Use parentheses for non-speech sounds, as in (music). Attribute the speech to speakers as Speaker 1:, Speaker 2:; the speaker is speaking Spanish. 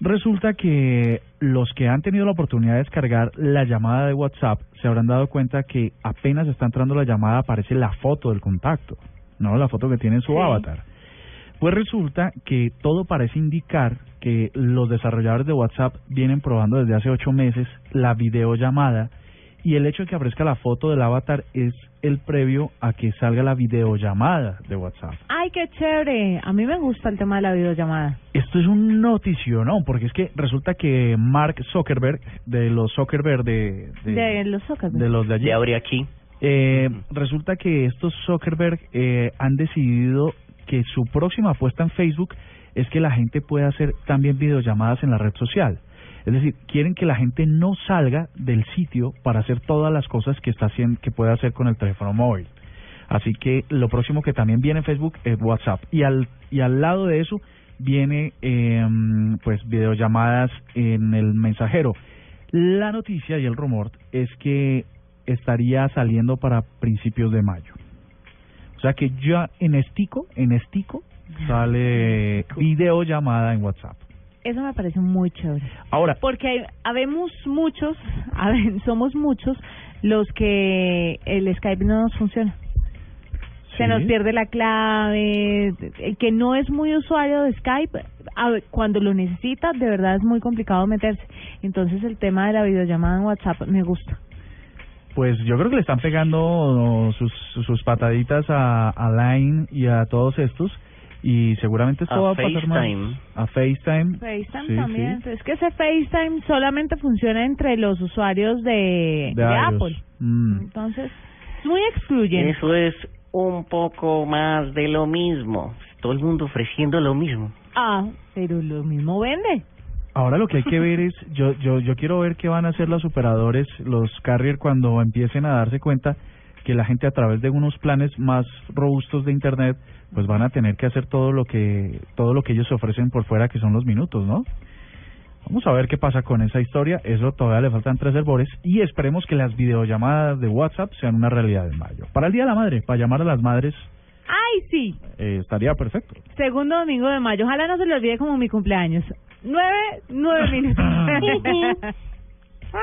Speaker 1: Resulta que los que han tenido la oportunidad de descargar la llamada de WhatsApp se habrán dado cuenta que apenas está entrando la llamada aparece la foto del contacto, no la foto que tiene en su
Speaker 2: Sí.
Speaker 1: avatar. Pues resulta que todo parece indicar que los desarrolladores de WhatsApp vienen probando desde hace ocho meses la videollamada y el hecho de que aparezca la foto del avatar es el previo a que salga la videollamada de WhatsApp.
Speaker 2: Ay, qué chévere. A mí me gusta el tema de la videollamada.
Speaker 1: Esto es un notición, porque es que resulta que Mark Zuckerberg, de los Zuckerberg de, de,
Speaker 2: De los Zuckerberg.
Speaker 1: de los de allí,
Speaker 3: De abre aquí.
Speaker 1: eh, resulta que estos Zuckerberg eh, han decidido que su próxima apuesta en Facebook es que la gente pueda hacer también videollamadas en la red social. Es decir, quieren que la gente no salga del sitio para hacer todas las cosas que está haciendo, que puede hacer con el teléfono móvil. Así que lo próximo que también viene en Facebook es WhatsApp y al y al lado de eso viene eh, pues videollamadas en el mensajero. La noticia y el rumor es que estaría saliendo para principios de mayo. O sea que ya en estico, en estico sale videollamada en WhatsApp.
Speaker 2: Eso me parece muy chévere.
Speaker 1: Ahora,
Speaker 2: Porque hay- habemos muchos, (laughs) somos muchos los que el Skype no nos funciona. Se nos pierde la clave. El que no es muy usuario de Skype, cuando lo necesita, de verdad es muy complicado meterse. Entonces el tema de la videollamada en WhatsApp me gusta.
Speaker 1: Pues yo creo que le están pegando sus, sus pataditas a, a Line y a todos estos y seguramente esto
Speaker 3: A
Speaker 1: va a pasar más
Speaker 3: FaceTime.
Speaker 1: a FaceTime.
Speaker 2: FaceTime
Speaker 1: Sí,
Speaker 2: también.
Speaker 1: sí.
Speaker 2: Es que ese FaceTime solamente funciona entre los usuarios de,
Speaker 1: De
Speaker 2: de. Apple.
Speaker 1: Mm.
Speaker 2: Entonces, es muy excluyente.
Speaker 3: Eso es un poco más de lo mismo. Todo el mundo ofreciendo lo mismo.
Speaker 2: Ah, pero lo mismo vende.
Speaker 1: Ahora lo que hay que ver (laughs) es, yo, yo, yo quiero ver qué van a hacer los operadores, los carrier, cuando empiecen a darse cuenta que la gente a través de unos planes más robustos de internet, pues van a tener que hacer todo lo que, todo lo que ellos ofrecen por fuera, que son los minutos, ¿no? Vamos a ver qué pasa con esa historia, eso todavía le faltan tres herbores y esperemos que las videollamadas de WhatsApp sean una realidad en mayo. Para el Día de la Madre, para llamar a las madres,
Speaker 2: ¡Ay, sí!
Speaker 1: eh, estaría perfecto.
Speaker 2: Segundo domingo de mayo. Ojalá no se le olvide como mi cumpleaños. Nueve, nueve minutos. (laughs) (laughs)